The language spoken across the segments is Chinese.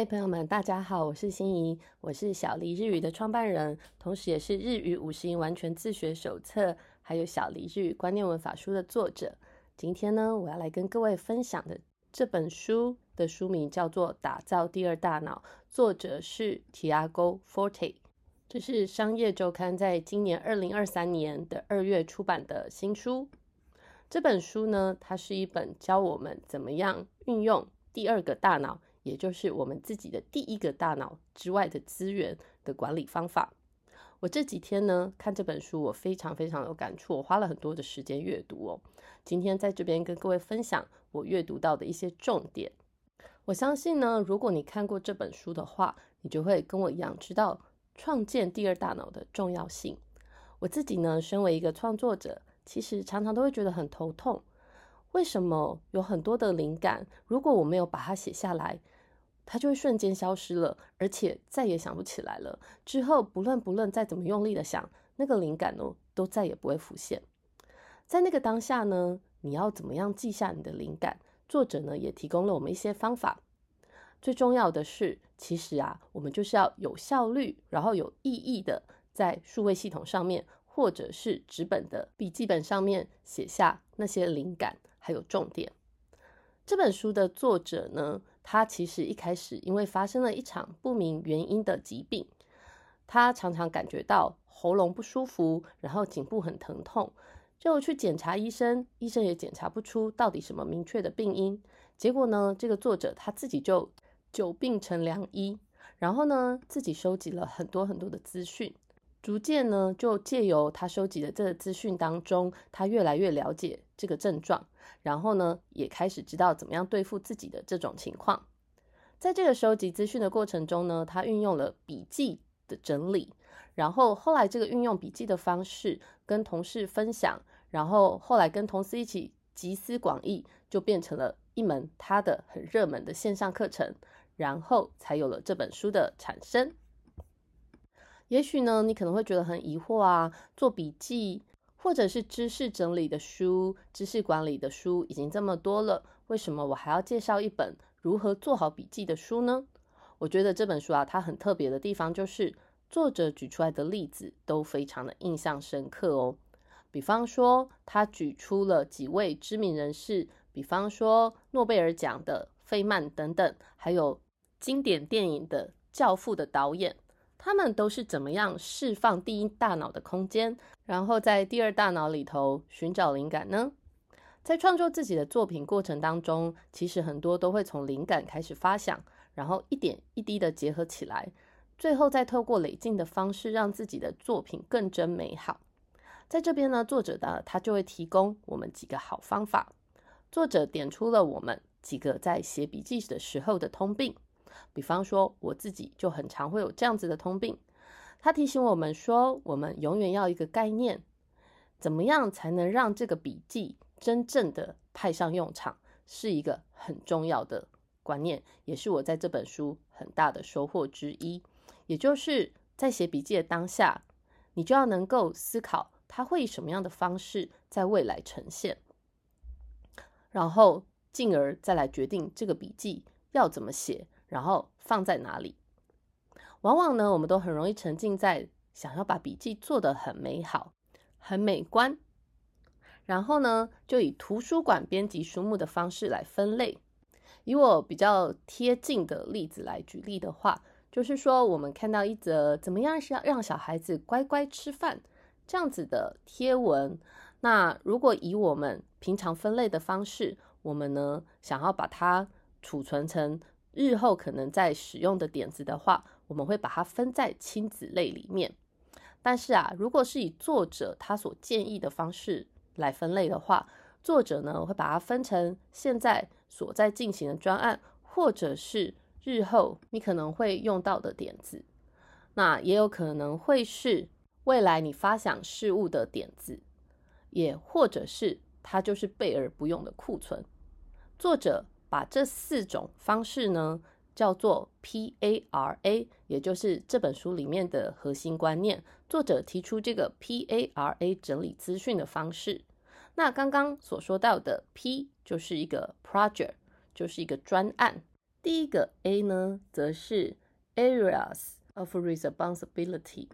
嗨，朋友们，大家好，我是心怡，我是小黎日语的创办人，同时也是日语五十音完全自学手册，还有小黎日语观念文法书的作者。今天呢，我要来跟各位分享的这本书的书名叫做《打造第二大脑》，作者是 Tiago Forte，这是商业周刊在今年二零二三年的二月出版的新书。这本书呢，它是一本教我们怎么样运用第二个大脑。也就是我们自己的第一个大脑之外的资源的管理方法。我这几天呢看这本书，我非常非常有感触，我花了很多的时间阅读哦。今天在这边跟各位分享我阅读到的一些重点。我相信呢，如果你看过这本书的话，你就会跟我一样知道创建第二大脑的重要性。我自己呢，身为一个创作者，其实常常都会觉得很头痛。为什么有很多的灵感，如果我没有把它写下来，它就会瞬间消失了，而且再也想不起来了。之后不论不论再怎么用力的想，那个灵感呢，都再也不会浮现。在那个当下呢，你要怎么样记下你的灵感？作者呢也提供了我们一些方法。最重要的是，其实啊，我们就是要有效率，然后有意义的在数位系统上面，或者是纸本的笔记本上面写下那些灵感。还有重点，这本书的作者呢，他其实一开始因为发生了一场不明原因的疾病，他常常感觉到喉咙不舒服，然后颈部很疼痛，就去检查医生，医生也检查不出到底什么明确的病因。结果呢，这个作者他自己就久病成良医，然后呢，自己收集了很多很多的资讯。逐渐呢，就借由他收集的这个资讯当中，他越来越了解这个症状，然后呢，也开始知道怎么样对付自己的这种情况。在这个收集资讯的过程中呢，他运用了笔记的整理，然后后来这个运用笔记的方式跟同事分享，然后后来跟同事一起集思广益，就变成了一门他的很热门的线上课程，然后才有了这本书的产生。也许呢，你可能会觉得很疑惑啊，做笔记或者是知识整理的书、知识管理的书已经这么多了，为什么我还要介绍一本如何做好笔记的书呢？我觉得这本书啊，它很特别的地方就是作者举出来的例子都非常的印象深刻哦。比方说，他举出了几位知名人士，比方说诺贝尔奖的费曼等等，还有经典电影的《教父》的导演。他们都是怎么样释放第一大脑的空间，然后在第二大脑里头寻找灵感呢？在创作自己的作品过程当中，其实很多都会从灵感开始发想，然后一点一滴的结合起来，最后再透过累进的方式，让自己的作品更真美好。在这边呢，作者的他就会提供我们几个好方法。作者点出了我们几个在写笔记的时候的通病。比方说，我自己就很常会有这样子的通病。他提醒我们说，我们永远要一个概念，怎么样才能让这个笔记真正的派上用场，是一个很重要的观念，也是我在这本书很大的收获之一。也就是在写笔记的当下，你就要能够思考，它会以什么样的方式在未来呈现，然后进而再来决定这个笔记要怎么写。然后放在哪里？往往呢，我们都很容易沉浸在想要把笔记做得很美好、很美观，然后呢，就以图书馆编辑书目的方式来分类。以我比较贴近的例子来举例的话，就是说，我们看到一则怎么样是要让小孩子乖乖吃饭这样子的贴文，那如果以我们平常分类的方式，我们呢想要把它储存成。日后可能在使用的点子的话，我们会把它分在亲子类里面。但是啊，如果是以作者他所建议的方式来分类的话，作者呢会把它分成现在所在进行的专案，或者是日后你可能会用到的点子。那也有可能会是未来你发想事物的点子，也或者是它就是备而不用的库存。作者。把这四种方式呢叫做 P A R A，也就是这本书里面的核心观念。作者提出这个 P A R A 整理资讯的方式。那刚刚所说到的 P 就是一个 project，就是一个专案。第一个 A 呢，则是 areas of responsibility。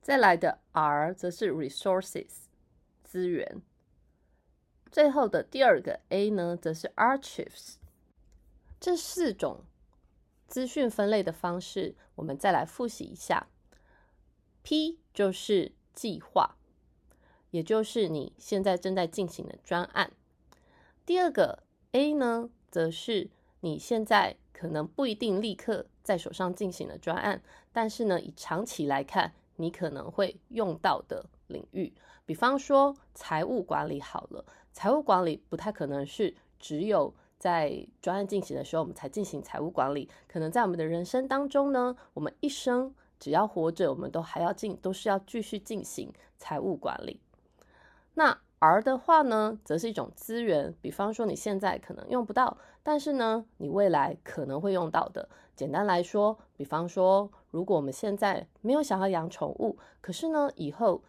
再来的 R 则是 resources 资源。最后的第二个 A 呢，则是 archives。这四种资讯分类的方式，我们再来复习一下。P 就是计划，也就是你现在正在进行的专案。第二个 A 呢，则是你现在可能不一定立刻在手上进行的专案，但是呢，以长期来看，你可能会用到的领域。比方说财务管理好了，财务管理不太可能是只有在专案进行的时候我们才进行财务管理，可能在我们的人生当中呢，我们一生。只要活着，我们都还要进，都是要继续进行财务管理。那 R 的话呢，则是一种资源，比方说你现在可能用不到，但是呢，你未来可能会用到的。简单来说，比方说，如果我们现在没有想要养宠物，可是呢，以后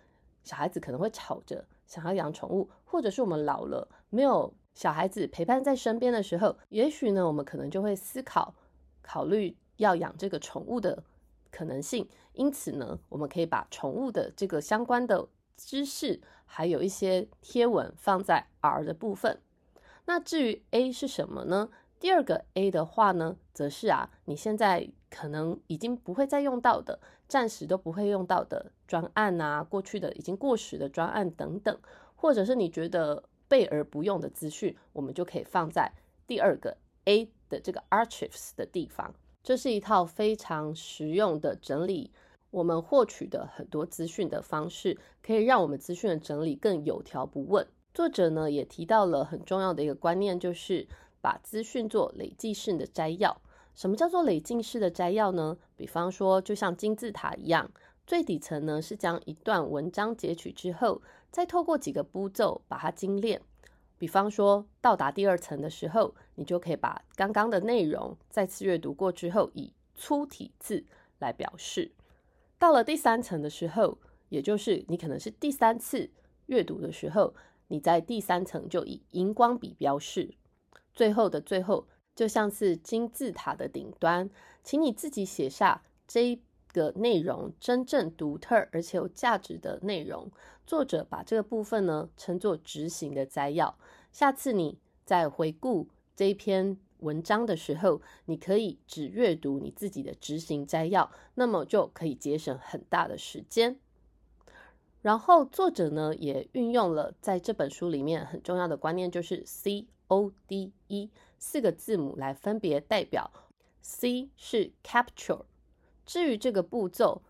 小孩子可能会吵着想要养宠物，或者是我们老了没有小孩子陪伴在身边的时候，也许呢，我们可能就会思考考虑要养这个宠物的。可能性，因此呢，我们可以把宠物的这个相关的知识，还有一些贴文放在 R 的部分。那至于 A 是什么呢？第二个 A 的话呢，则是啊，你现在可能已经不会再用到的，暂时都不会用到的专案啊，过去的已经过时的专案等等，或者是你觉得备而不用的资讯，我们就可以放在第二个 A 的这个 Archives 的地方。这是一套非常实用的整理我们获取的很多资讯的方式，可以让我们资讯的整理更有条不紊。作者呢也提到了很重要的一个观念，就是把资讯做累计式的摘要。什么叫做累进式的摘要呢？比方说，就像金字塔一样，最底层呢是将一段文章截取之后，再透过几个步骤把它精炼。比方说，到达第二层的时候，你就可以把刚刚的内容再次阅读过之后，以粗体字来表示。到了第三层的时候，也就是你可能是第三次阅读的时候，你在第三层就以荧光笔标示。最后的最后，就像是金字塔的顶端，请你自己写下这。个内容真正独特而且有价值的内容，作者把这个部分呢称作执行的摘要。下次你在回顾这一篇文章的时候，你可以只阅读你自己的执行摘要，那么就可以节省很大的时间。然后作者呢也运用了在这本书里面很重要的观念，就是 C O D E 四个字母来分别代表。C 是 capture。至于这个步骤，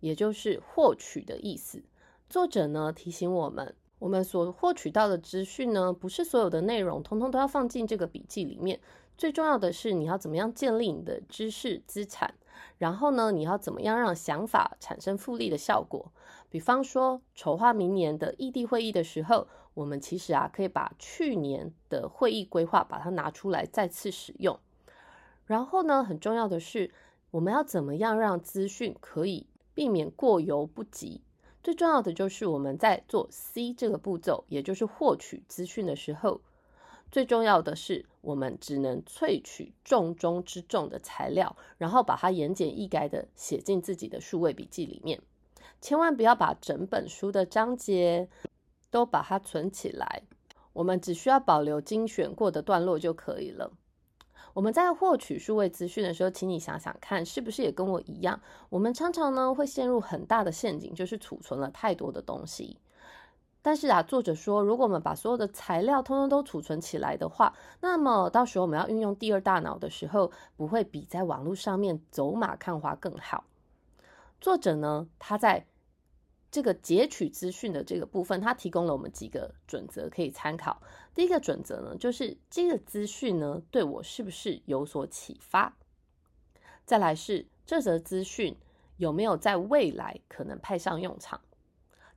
也就是获取的意思，作者呢提醒我们，我们所获取到的资讯呢，不是所有的内容通通都要放进这个笔记里面。最重要的是，你要怎么样建立你的知识资产，然后呢，你要怎么样让想法产生复利的效果。比方说，筹划明年的异地会议的时候，我们其实啊，可以把去年的会议规划把它拿出来再次使用。然后呢，很重要的是。我们要怎么样让资讯可以避免过犹不及？最重要的就是我们在做 C 这个步骤，也就是获取资讯的时候，最重要的是我们只能萃取重中之重的材料，然后把它言简意赅的写进自己的数位笔记里面。千万不要把整本书的章节都把它存起来，我们只需要保留精选过的段落就可以了。我们在获取数位资讯的时候，请你想想看，是不是也跟我一样？我们常常呢会陷入很大的陷阱，就是储存了太多的东西。但是啊，作者说，如果我们把所有的材料通通都储存起来的话，那么到时候我们要运用第二大脑的时候，不会比在网络上面走马看花更好。作者呢，他在。这个截取资讯的这个部分，它提供了我们几个准则可以参考。第一个准则呢，就是这个资讯呢对我是不是有所启发？再来是这则资讯有没有在未来可能派上用场？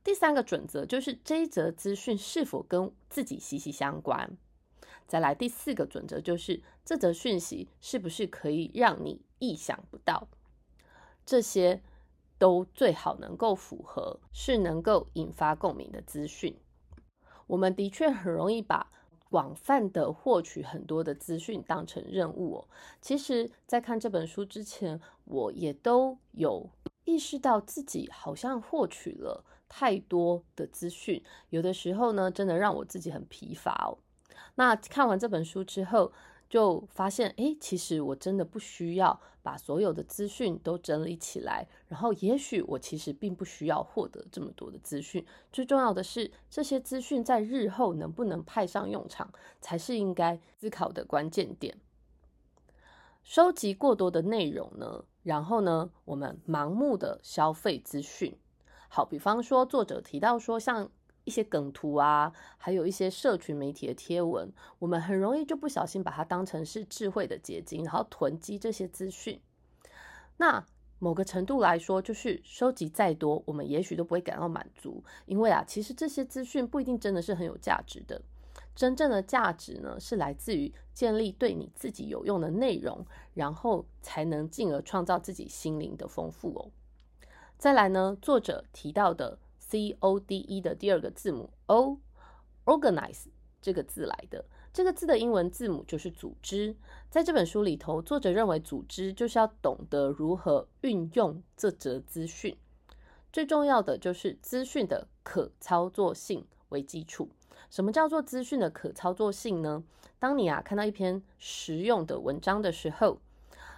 第三个准则就是这一则资讯是否跟自己息息相关？再来第四个准则就是这则讯息是不是可以让你意想不到？这些。都最好能够符合，是能够引发共鸣的资讯。我们的确很容易把广泛的获取很多的资讯当成任务哦。其实，在看这本书之前，我也都有意识到自己好像获取了太多的资讯，有的时候呢，真的让我自己很疲乏哦。那看完这本书之后，就发现，哎，其实我真的不需要把所有的资讯都整理起来，然后也许我其实并不需要获得这么多的资讯。最重要的是，这些资讯在日后能不能派上用场，才是应该思考的关键点。收集过多的内容呢，然后呢，我们盲目的消费资讯。好，比方说，作者提到说，像。一些梗图啊，还有一些社群媒体的贴文，我们很容易就不小心把它当成是智慧的结晶，然后囤积这些资讯。那某个程度来说，就是收集再多，我们也许都不会感到满足，因为啊，其实这些资讯不一定真的是很有价值的。真正的价值呢，是来自于建立对你自己有用的内容，然后才能进而创造自己心灵的丰富哦。再来呢，作者提到的。C O D E 的第二个字母 O，organize 这个字来的。这个字的英文字母就是组织。在这本书里头，作者认为组织就是要懂得如何运用这则资讯。最重要的就是资讯的可操作性为基础。什么叫做资讯的可操作性呢？当你啊看到一篇实用的文章的时候。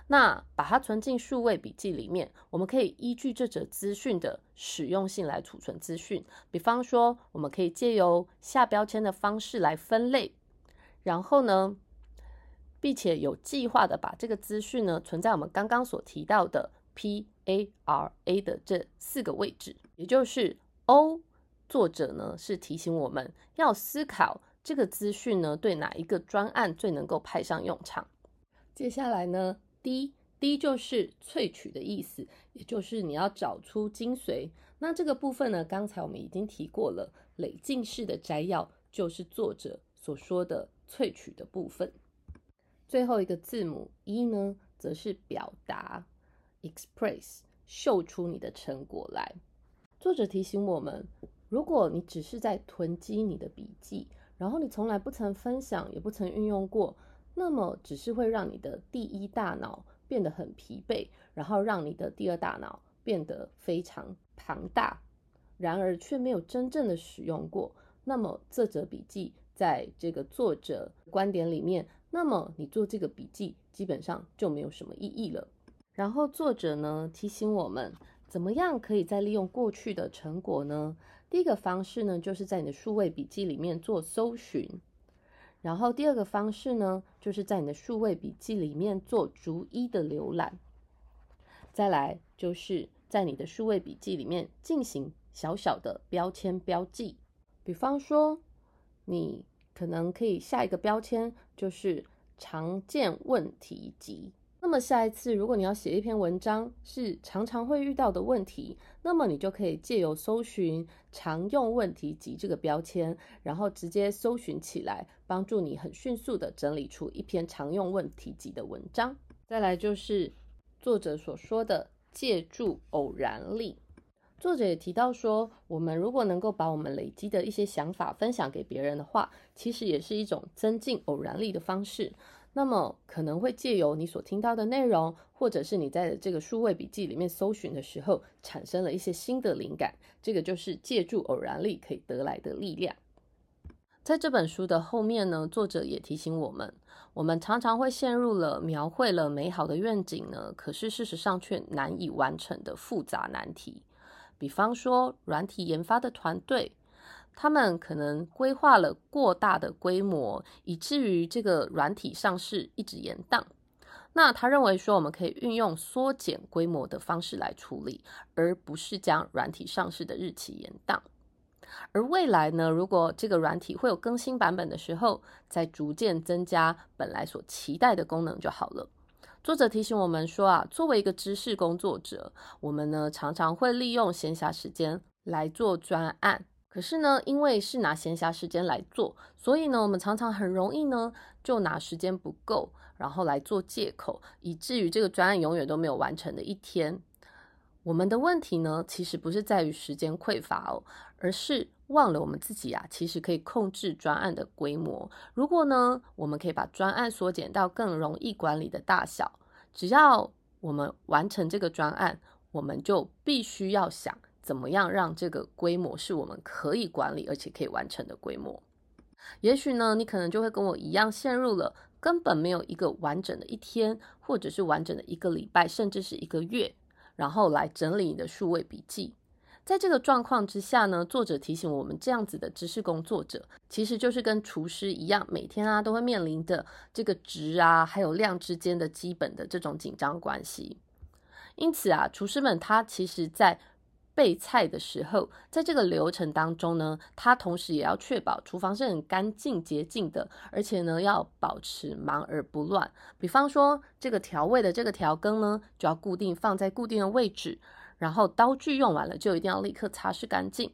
那把它存进数位笔记里面，我们可以依据这则资讯的使用性来储存资讯。比方说，我们可以借由下标签的方式来分类，然后呢，并且有计划的把这个资讯呢存在我们刚刚所提到的 P A R A 的这四个位置。也就是 O，作者呢是提醒我们要思考这个资讯呢对哪一个专案最能够派上用场。接下来呢？D 第一就是萃取的意思，也就是你要找出精髓。那这个部分呢，刚才我们已经提过了，累进式的摘要就是作者所说的萃取的部分。最后一个字母 E 呢，则是表达，express，秀出你的成果来。作者提醒我们，如果你只是在囤积你的笔记，然后你从来不曾分享，也不曾运用过。那么只是会让你的第一大脑变得很疲惫，然后让你的第二大脑变得非常庞大，然而却没有真正的使用过。那么这则笔记在这个作者观点里面，那么你做这个笔记基本上就没有什么意义了。然后作者呢提醒我们，怎么样可以再利用过去的成果呢？第一个方式呢，就是在你的数位笔记里面做搜寻。然后第二个方式呢，就是在你的数位笔记里面做逐一的浏览。再来就是在你的数位笔记里面进行小小的标签标记。比方说，你可能可以下一个标签就是常见问题集。那么下一次，如果你要写一篇文章，是常常会遇到的问题，那么你就可以借由搜寻“常用问题集”这个标签，然后直接搜寻起来，帮助你很迅速的整理出一篇常用问题集的文章。再来就是作者所说的借助偶然力。作者也提到说，我们如果能够把我们累积的一些想法分享给别人的话，其实也是一种增进偶然力的方式。那么可能会借由你所听到的内容，或者是你在这个数位笔记里面搜寻的时候，产生了一些新的灵感。这个就是借助偶然力可以得来的力量。在这本书的后面呢，作者也提醒我们，我们常常会陷入了描绘了美好的愿景呢，可是事实上却难以完成的复杂难题。比方说，软体研发的团队。他们可能规划了过大的规模，以至于这个软体上市一直延宕。那他认为说，我们可以运用缩减规模的方式来处理，而不是将软体上市的日期延宕。而未来呢，如果这个软体会有更新版本的时候，再逐渐增加本来所期待的功能就好了。作者提醒我们说啊，作为一个知识工作者，我们呢常常会利用闲暇时间来做专案。可是呢，因为是拿闲暇时间来做，所以呢，我们常常很容易呢，就拿时间不够，然后来做借口，以至于这个专案永远都没有完成的一天。我们的问题呢，其实不是在于时间匮乏哦，而是忘了我们自己啊，其实可以控制专案的规模。如果呢，我们可以把专案缩减到更容易管理的大小，只要我们完成这个专案，我们就必须要想怎么样让这个规模是我们可以管理而且可以完成的规模。也许呢，你可能就会跟我一样陷入了根本没有一个完整的一天，或者是完整的一个礼拜，甚至是一个月，然后来整理你的数位笔记。在这个状况之下呢，作者提醒我们，这样子的知识工作者，其实就是跟厨师一样，每天啊都会面临的这个值啊还有量之间的基本的这种紧张关系。因此啊，厨师们他其实在备菜的时候，在这个流程当中呢，他同时也要确保厨房是很干净洁净的，而且呢要保持忙而不乱。比方说，这个调味的这个调羹呢，就要固定放在固定的位置。然后刀具用完了就一定要立刻擦拭干净，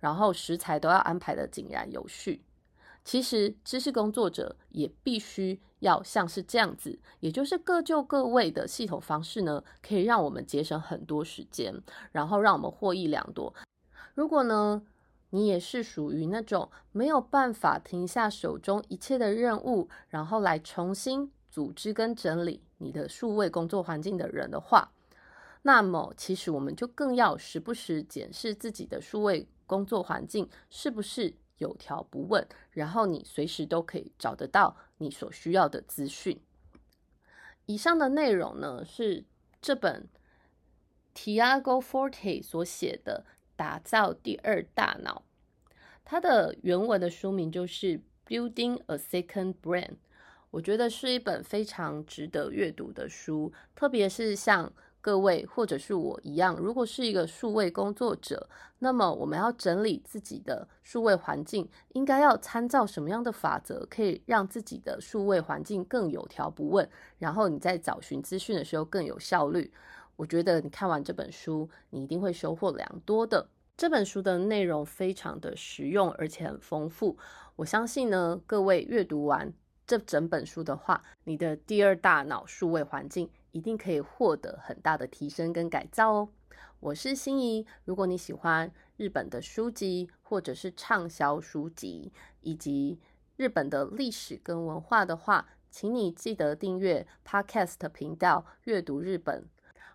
然后食材都要安排的井然有序。其实知识工作者也必须要像是这样子，也就是各就各位的系统方式呢，可以让我们节省很多时间，然后让我们获益良多。如果呢，你也是属于那种没有办法停下手中一切的任务，然后来重新组织跟整理你的数位工作环境的人的话，那么，其实我们就更要时不时检视自己的数位工作环境是不是有条不紊，然后你随时都可以找得到你所需要的资讯。以上的内容呢，是这本 Tiago Forte 所写的《打造第二大脑》，它的原文的书名就是《Building a Second Brain》。我觉得是一本非常值得阅读的书，特别是像。各位，或者是我一样，如果是一个数位工作者，那么我们要整理自己的数位环境，应该要参照什么样的法则，可以让自己的数位环境更有条不紊，然后你在找寻资讯的时候更有效率？我觉得你看完这本书，你一定会收获良多的。这本书的内容非常的实用，而且很丰富。我相信呢，各位阅读完这整本书的话，你的第二大脑数位环境。一定可以获得很大的提升跟改造哦。我是心仪，如果你喜欢日本的书籍，或者是畅销书籍，以及日本的历史跟文化的话，请你记得订阅 Podcast 频道，阅读日本。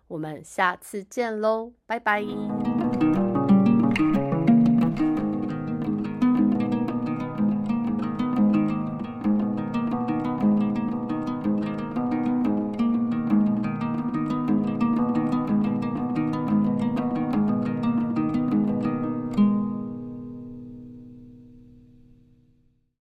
我们下次见喽，拜拜。